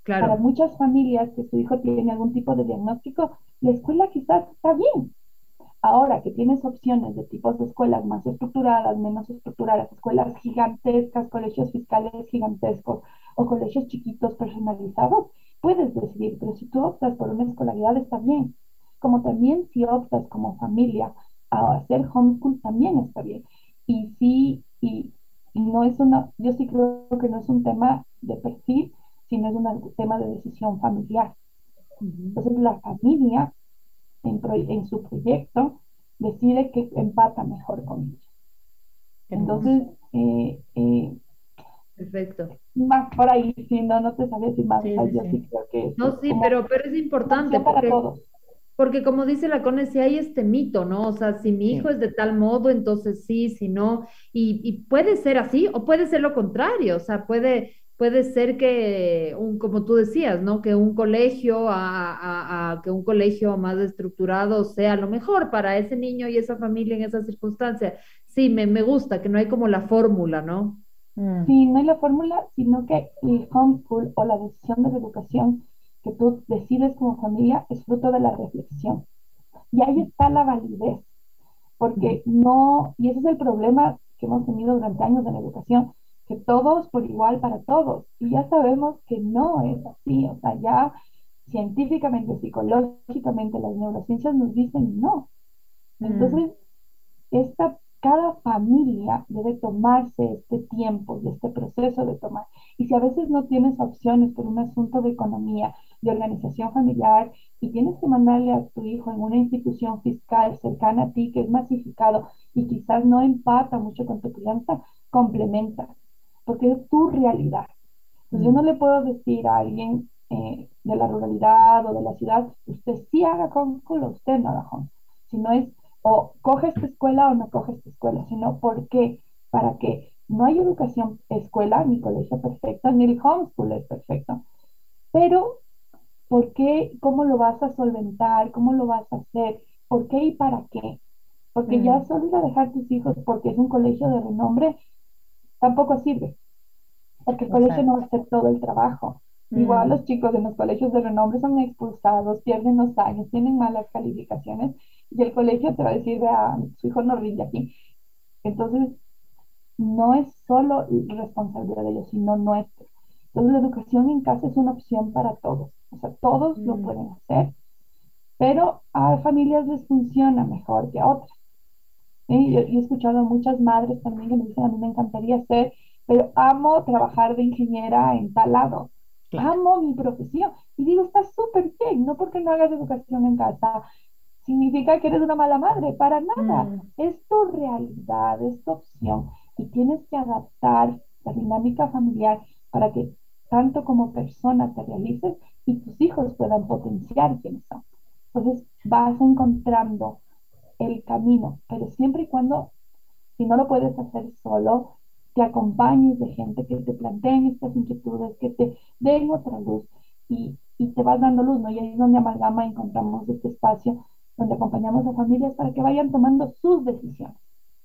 Para muchas familias que su hijo tiene algún tipo de diagnóstico, la escuela quizás está bien, Ahora que tienes opciones de tipos de escuelas más estructuradas, menos estructuradas, escuelas gigantescas, colegios fiscales gigantescos o colegios chiquitos personalizados, puedes decidir, pero si tú optas por una escolaridad está bien. Como también si optas como familia a hacer homeschool también está bien. Y sí, y, no es una, yo sí creo que no es un tema de perfil, sino es un tema de decisión familiar. Entonces la familia en, su proyecto, decide que empata mejor con ellos. Entonces, eh, eh, Perfecto. Más por ahí, si no, no te sabía decir más. Sí, sí, creo que no, sí, pero, pero es importante. Porque, porque como dice la CONE, si hay este mito, ¿no? O sea, si mi hijo es de tal modo, entonces sí, si no. Y, y puede ser así o puede ser lo contrario. O sea, puede, puede ser que, un, como tú decías, ¿no? Que un colegio, a, a, que un colegio más estructurado sea lo mejor para ese niño y esa familia en esa circunstancia. Sí, me, me gusta, que no hay como la fórmula, ¿no? Mm. Sí, no hay la fórmula, sino que el homeschool o la decisión de la educación que tú decides como familia es fruto de la reflexión. Y ahí está la validez, porque no, y ese es el problema que hemos tenido durante años de la educación, que todos por igual para todos. Y ya sabemos que no es así, o sea, ya científicamente, psicológicamente, las neurociencias nos dicen no. Mm. Entonces, esta, cada familia debe tomarse este tiempo y este proceso de tomar. Y si a veces no tienes opciones por un asunto de economía, de organización familiar, y tienes que mandarle a tu hijo en una institución fiscal cercana a ti que es masificado y quizás no empata mucho con tu crianza, complementa, porque es tu realidad. Entonces, yo no le puedo decir a alguien eh, de la ruralidad o de la ciudad, usted sí haga homeschool o usted no haga homeschool, sino es o coge esta escuela o no coge esta escuela, sino por qué, para que no hay educación escuela ni colegio perfecto, ni el homeschool es perfecto, pero ¿por qué? ¿Cómo lo vas a solventar? ¿Cómo lo vas a hacer? ¿Por qué y para qué? Porque ya mm. solo ir a dejar tus hijos porque es un colegio de renombre tampoco sirve. Porque el colegio no va a hacer todo el trabajo. Igual mm. los chicos en los colegios de renombre son expulsados, pierden los años, tienen malas calificaciones y el colegio te va a decir, vea, su hijo no rinde aquí. Entonces, no es solo responsabilidad de ellos, sino nuestra. Entonces, la educación en casa es una opción para todos. O sea, todos lo mm. pueden hacer, pero a familias les funciona mejor que a otras. Yo, he escuchado a muchas madres también que me dicen, a mí me encantaría ser, pero amo trabajar de ingeniera en tal lado. Amo mi profesión. Y digo, está súper bien, no porque no hagas educación en casa, significa que eres una mala madre, para nada. Mm. Es tu realidad, es tu opción. Y tienes que adaptar la dinámica familiar para que tanto como persona te realices y tus hijos puedan potenciar quienes son. Entonces vas encontrando el camino, pero siempre y cuando, si no lo puedes hacer solo, te acompañes de gente que te planteen estas inquietudes, que te den otra luz y, y te vas dando luz, ¿no? Y ahí es donde Amalgama encontramos este espacio donde acompañamos a familias para que vayan tomando sus decisiones.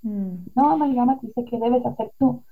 Mm. No Amalgama te dice que debes hacer tú,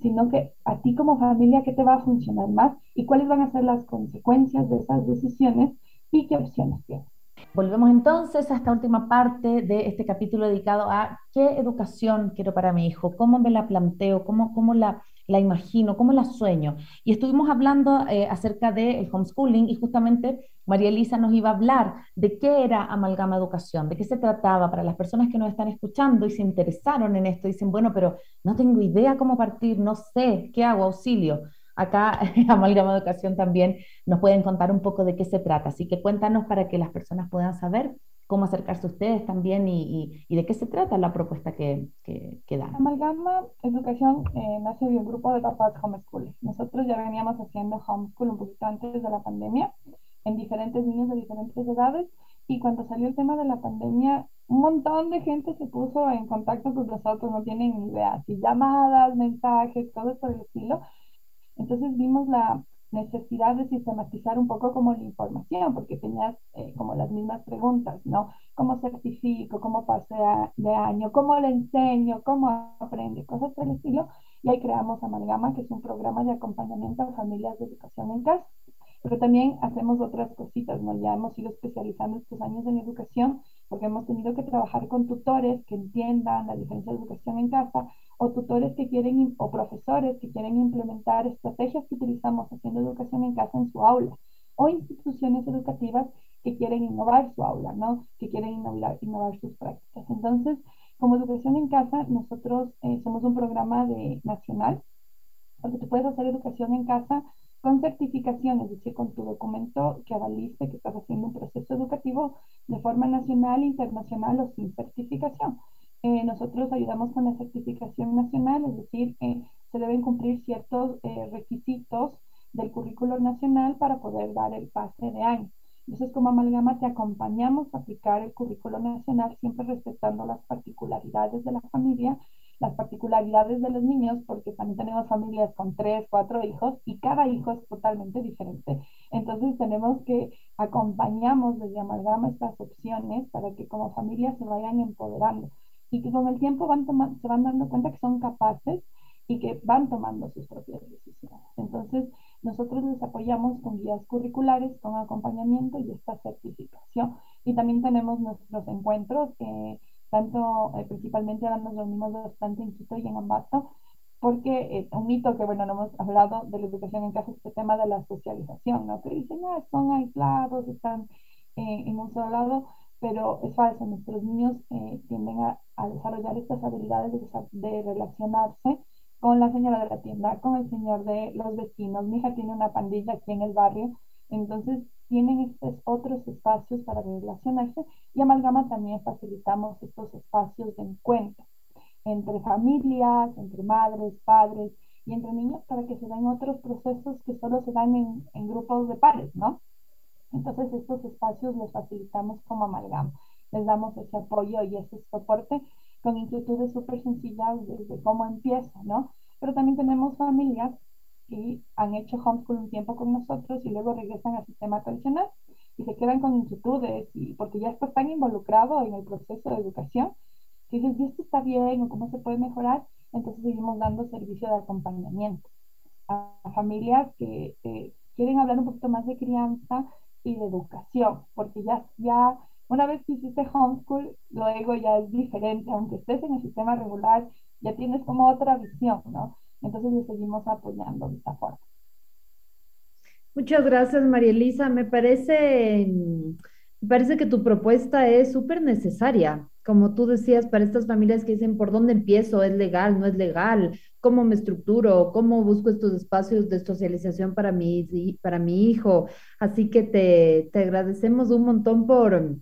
sino que a ti como familia, ¿qué te va a funcionar más? ¿Y cuáles van a ser las consecuencias de esas decisiones? ¿Y qué opciones tienes? Volvemos entonces a esta última parte de este capítulo dedicado a qué educación quiero para mi hijo, cómo me la planteo, cómo, cómo la, la imagino, cómo la sueño. Y estuvimos hablando eh, acerca del homeschooling y justamente María Elisa nos iba a hablar de qué era Amalgama Educación, de qué se trataba para las personas que nos están escuchando y se interesaron en esto. Dicen, bueno, pero no tengo idea cómo partir, no sé, ¿qué hago? Auxilio. Acá Amalgama Educación también nos pueden contar un poco de qué se trata. Así que cuéntanos para que las personas puedan saber cómo acercarse a ustedes también y, de qué se trata la propuesta que, que, que dan. Amalgama Educación eh, nace de un grupo de papás homeschool. Nosotros ya veníamos haciendo homeschool un poquito antes de la pandemia en diferentes niños de diferentes edades y cuando salió el tema de la pandemia un montón de gente se puso en contacto con nosotros, no tienen ni idea, así llamadas, mensajes, todo por el estilo. Entonces vimos la necesidad de sistematizar un poco como la información, porque tenías eh, como las mismas preguntas, ¿no? ¿Cómo certifico? ¿Cómo pasé de año? ¿Cómo le enseño? ¿Cómo aprende? Cosas por el estilo. Y ahí creamos Amalgama, que es un programa de acompañamiento a familias de educación en casa. Pero también hacemos otras cositas, ¿no? Ya hemos ido especializando estos años en educación porque hemos tenido que trabajar con tutores que entiendan la diferencia de educación en casa o tutores que quieren o profesores que quieren implementar estrategias que utilizamos haciendo educación en casa en su aula o instituciones educativas que quieren innovar su aula, ¿no? Que quieren innovar, innovar sus prácticas. Entonces, como educación en casa, nosotros eh, somos un programa de nacional, porque tú puedes hacer educación en casa con certificación, es decir, con tu documento que avalice que estás haciendo un proceso educativo de forma nacional, internacional o sin certificación. Eh, nosotros ayudamos con la certificación nacional, es decir, eh, se deben cumplir ciertos eh, requisitos del currículo nacional para poder dar el pase de año. Entonces, como amalgama, te acompañamos a aplicar el currículo nacional, siempre respetando las particularidades de la familia las particularidades de los niños, porque también tenemos familias con tres, cuatro hijos y cada hijo es totalmente diferente. Entonces tenemos que acompañamos desde Amalgama estas opciones para que como familias se vayan empoderando y que con el tiempo van se van dando cuenta que son capaces y que van tomando sus propias decisiones. Entonces, nosotros les apoyamos con guías curriculares, con acompañamiento y esta certificación. Y también tenemos nuestros encuentros. Eh, tanto eh, principalmente ahora nos reunimos bastante en Quito y en Ambato, porque eh, un mito que, bueno, no hemos hablado de la educación en casa, este tema de la socialización, ¿no? Que dicen, ah, son aislados, están eh, en un solo lado, pero es falso, nuestros niños tienden a, a, desarrollar estas habilidades de, de relacionarse con la señora de la tienda, con el señor de los vecinos. Mi hija tiene una pandilla aquí en el barrio, entonces tienen estos otros espacios para relacionarse y Amalgama también facilitamos estos espacios de encuentro. entre familias, entre madres, padres y entre niños para que se den otros procesos que solo se dan en, grupos de pares, ¿no? Entonces estos espacios los facilitamos como amalgama, les damos ese apoyo y ese soporte con inquietudes súper sencillas desde cómo empieza, ¿no? Pero también tenemos familias que han hecho homeschool un tiempo con nosotros y luego regresan al sistema tradicional y se quedan con inquietudes y porque ya estás tan involucrado en el proceso de educación que dices, ¿y esto está bien o cómo se puede mejorar? Entonces seguimos dando servicio de acompañamiento a familias que quieren hablar un poquito más de crianza y de educación, porque ya, ya una vez que hiciste homeschool, luego ya es diferente, aunque estés en el sistema regular, ya tienes como otra visión, ¿no? Entonces le seguimos apoyando de esta forma. Muchas gracias, María Elisa. Me parece, me parece que tu propuesta es súper necesaria. Como tú decías, para estas familias que dicen, ¿por dónde empiezo? ¿Es legal? ¿No es legal? ¿Cómo me estructuro? ¿Cómo busco estos espacios de socialización para mi, para mi hijo? Así que te, te agradecemos un montón por,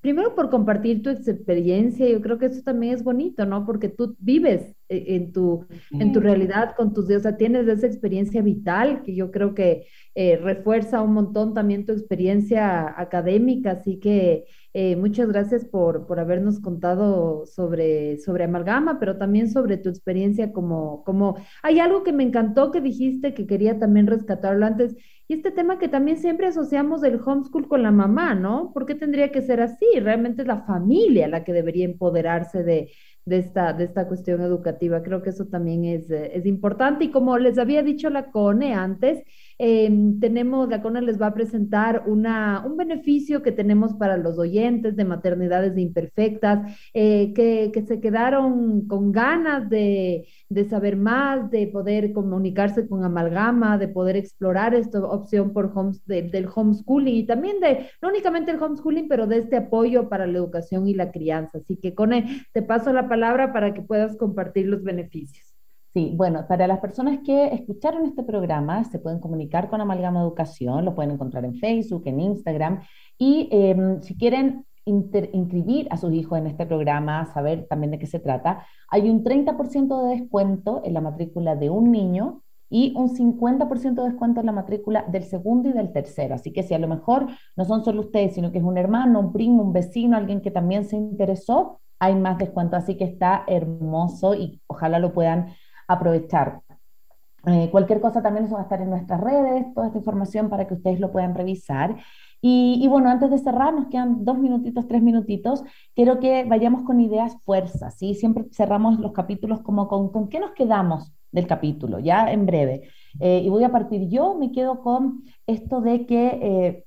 primero por compartir tu experiencia, yo creo que eso también es bonito, ¿no? Porque tú vives eh, en tu, en tu realidad con tus dioses, o sea, tienes esa experiencia vital que yo creo que eh, refuerza un montón también tu experiencia académica, así que eh, muchas gracias por, por habernos contado sobre, sobre Amalgama, pero también sobre tu experiencia como, como... Hay algo que me encantó que dijiste que quería también rescatarlo antes, y este tema que también siempre asociamos el homeschool con la mamá, ¿no? ¿Por qué tendría que ser así? Realmente es la familia la que debería empoderarse de, de, esta, de esta cuestión educativa. Creo que eso también es, es importante. Y como les había dicho la CONE antes, Em, tenemos, la CONA les va a presentar una, un beneficio que tenemos para los oyentes de maternidades imperfectas, eh, que, que, se quedaron con ganas de, de, saber más, de poder comunicarse con Amalgama, de poder explorar esta opción por del homeschooling y también de, no únicamente el homeschooling, pero de este apoyo para la educación y la crianza. Así que, Cone, te paso la palabra para que puedas compartir los beneficios. Sí, bueno, para las personas que escucharon este programa, se pueden comunicar con Amalgama Educación, lo pueden encontrar en Facebook, en Instagram, y em, si quieren inscribir a sus hijos en este programa, saber también de qué se trata, hay un 30% de descuento en la matrícula de un niño y un 50% de descuento en la matrícula del segundo y del tercero. Así que si a lo mejor no son solo ustedes, sino que es un hermano, un primo, un vecino, alguien que también se interesó, hay más descuento. Así que está hermoso y ojalá lo puedan aprovechar. Eh, cualquier cosa también eso va a estar en nuestras redes, toda esta información para que ustedes lo puedan revisar. Y, bueno, antes de cerrar, nos quedan dos minutitos, tres minutitos, quiero que vayamos con ideas fuerzas, ¿sí? Siempre cerramos los capítulos como con, ¿con qué nos quedamos del capítulo? Ya en breve. Eh, y voy a partir yo, me quedo con esto de que eh,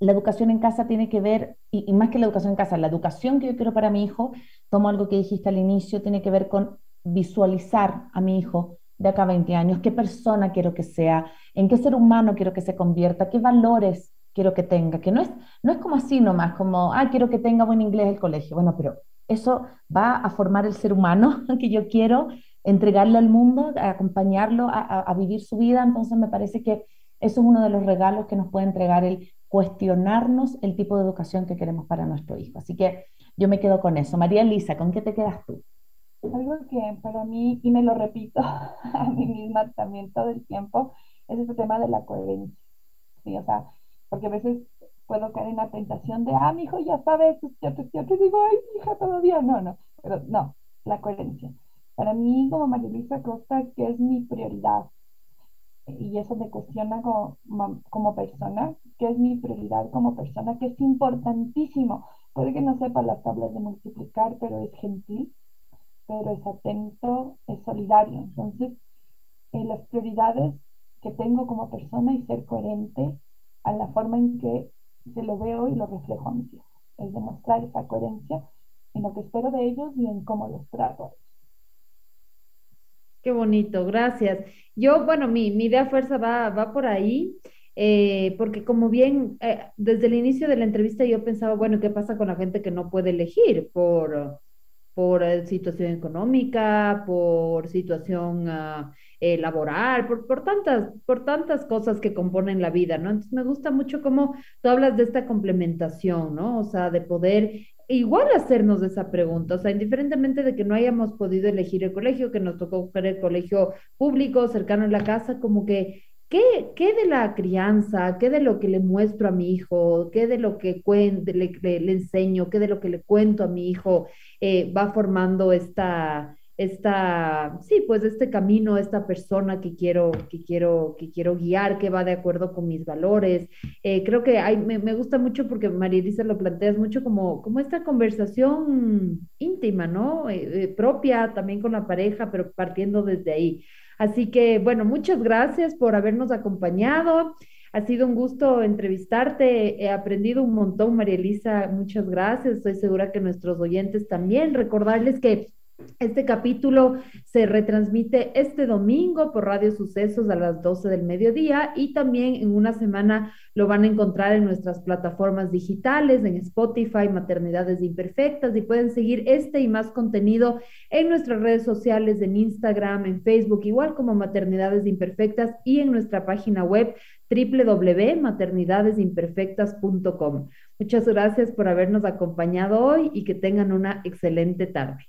la educación en casa tiene que ver, y, y, más que la educación en casa, la educación que yo quiero para mi hijo, tomo algo que dijiste al inicio, tiene que ver con visualizar a mi hijo de acá a 20 años, qué persona quiero que sea, en qué ser humano quiero que se convierta, qué valores quiero que tenga, que no es, no es como así nomás, como, ah, quiero que tenga buen inglés el colegio. Bueno, pero eso va a formar el ser humano que yo quiero entregarle al mundo, acompañarlo a, a, vivir su vida. Entonces me parece que eso es uno de los regalos que nos puede entregar el cuestionarnos el tipo de educación que queremos para nuestro hijo. Así que yo me quedo con eso. María Elisa, ¿con qué te quedas tú? Algo que para mí, y me lo repito a mí misma también todo el tiempo, es este tema de la coherencia. ¿sí? O sea, porque a veces puedo caer en la tentación de, ah, mi hijo ya sabe esto, te, ya te digo, ay, hija, todavía no, no, pero no, la coherencia. Para mí, como María Luisa Costa, que es mi prioridad, y eso me cuestiona como, como persona, que es mi prioridad como persona, que es importantísimo. Puede que no sepa las tablas de multiplicar, pero es gentil, pero es atento, es solidario. Entonces, eh, las prioridades que tengo como persona y ser coherente a la forma en que se lo veo y lo reflejo a mis hijos. Es demostrar esa coherencia en lo que espero de ellos y en cómo los trato. Qué bonito, gracias. Yo, bueno, mi, mi idea fuerza va, va por ahí. Eh, porque como bien, eh, desde el inicio de la entrevista yo pensaba, bueno, ¿qué pasa con la gente que no puede elegir por, por eh, situación económica, por situación uh, eh, laboral, por, por, tantas, por tantas cosas que componen la vida, ¿no? Entonces me gusta mucho cómo tú hablas de esta complementación, ¿no? O sea, de poder igual hacernos esa pregunta, o sea, indiferentemente de que no hayamos podido elegir el colegio, que nos tocó buscar el colegio público cercano a la casa, como que, ¿qué, qué de la crianza, qué de lo que le muestro a mi hijo, qué de lo que le, le, le, enseño, qué de lo que le cuento a mi hijo eh, va formando esta esta, sí, pues este camino, esta persona que quiero, que quiero, que quiero guiar, que va de acuerdo con mis valores. Eh, creo que hay, me, me, gusta mucho porque María Elisa lo planteas mucho como, como esta conversación íntima, ¿no? Eh, eh, propia también con la pareja, pero partiendo desde ahí. Así que, bueno, muchas gracias por habernos acompañado. Ha sido un gusto entrevistarte. He aprendido un montón, María Elisa. Muchas gracias. Estoy segura que nuestros oyentes también. Recordarles que este capítulo se retransmite este domingo por Radio Sucesos a las 12 del mediodía y también en una semana lo van a encontrar en nuestras plataformas digitales, en Spotify, Maternidades Imperfectas y pueden seguir este y más contenido en nuestras redes sociales, en Instagram, en Facebook, igual como Maternidades Imperfectas y en nuestra página web www.maternidadesimperfectas.com. Muchas gracias por habernos acompañado hoy y que tengan una excelente tarde.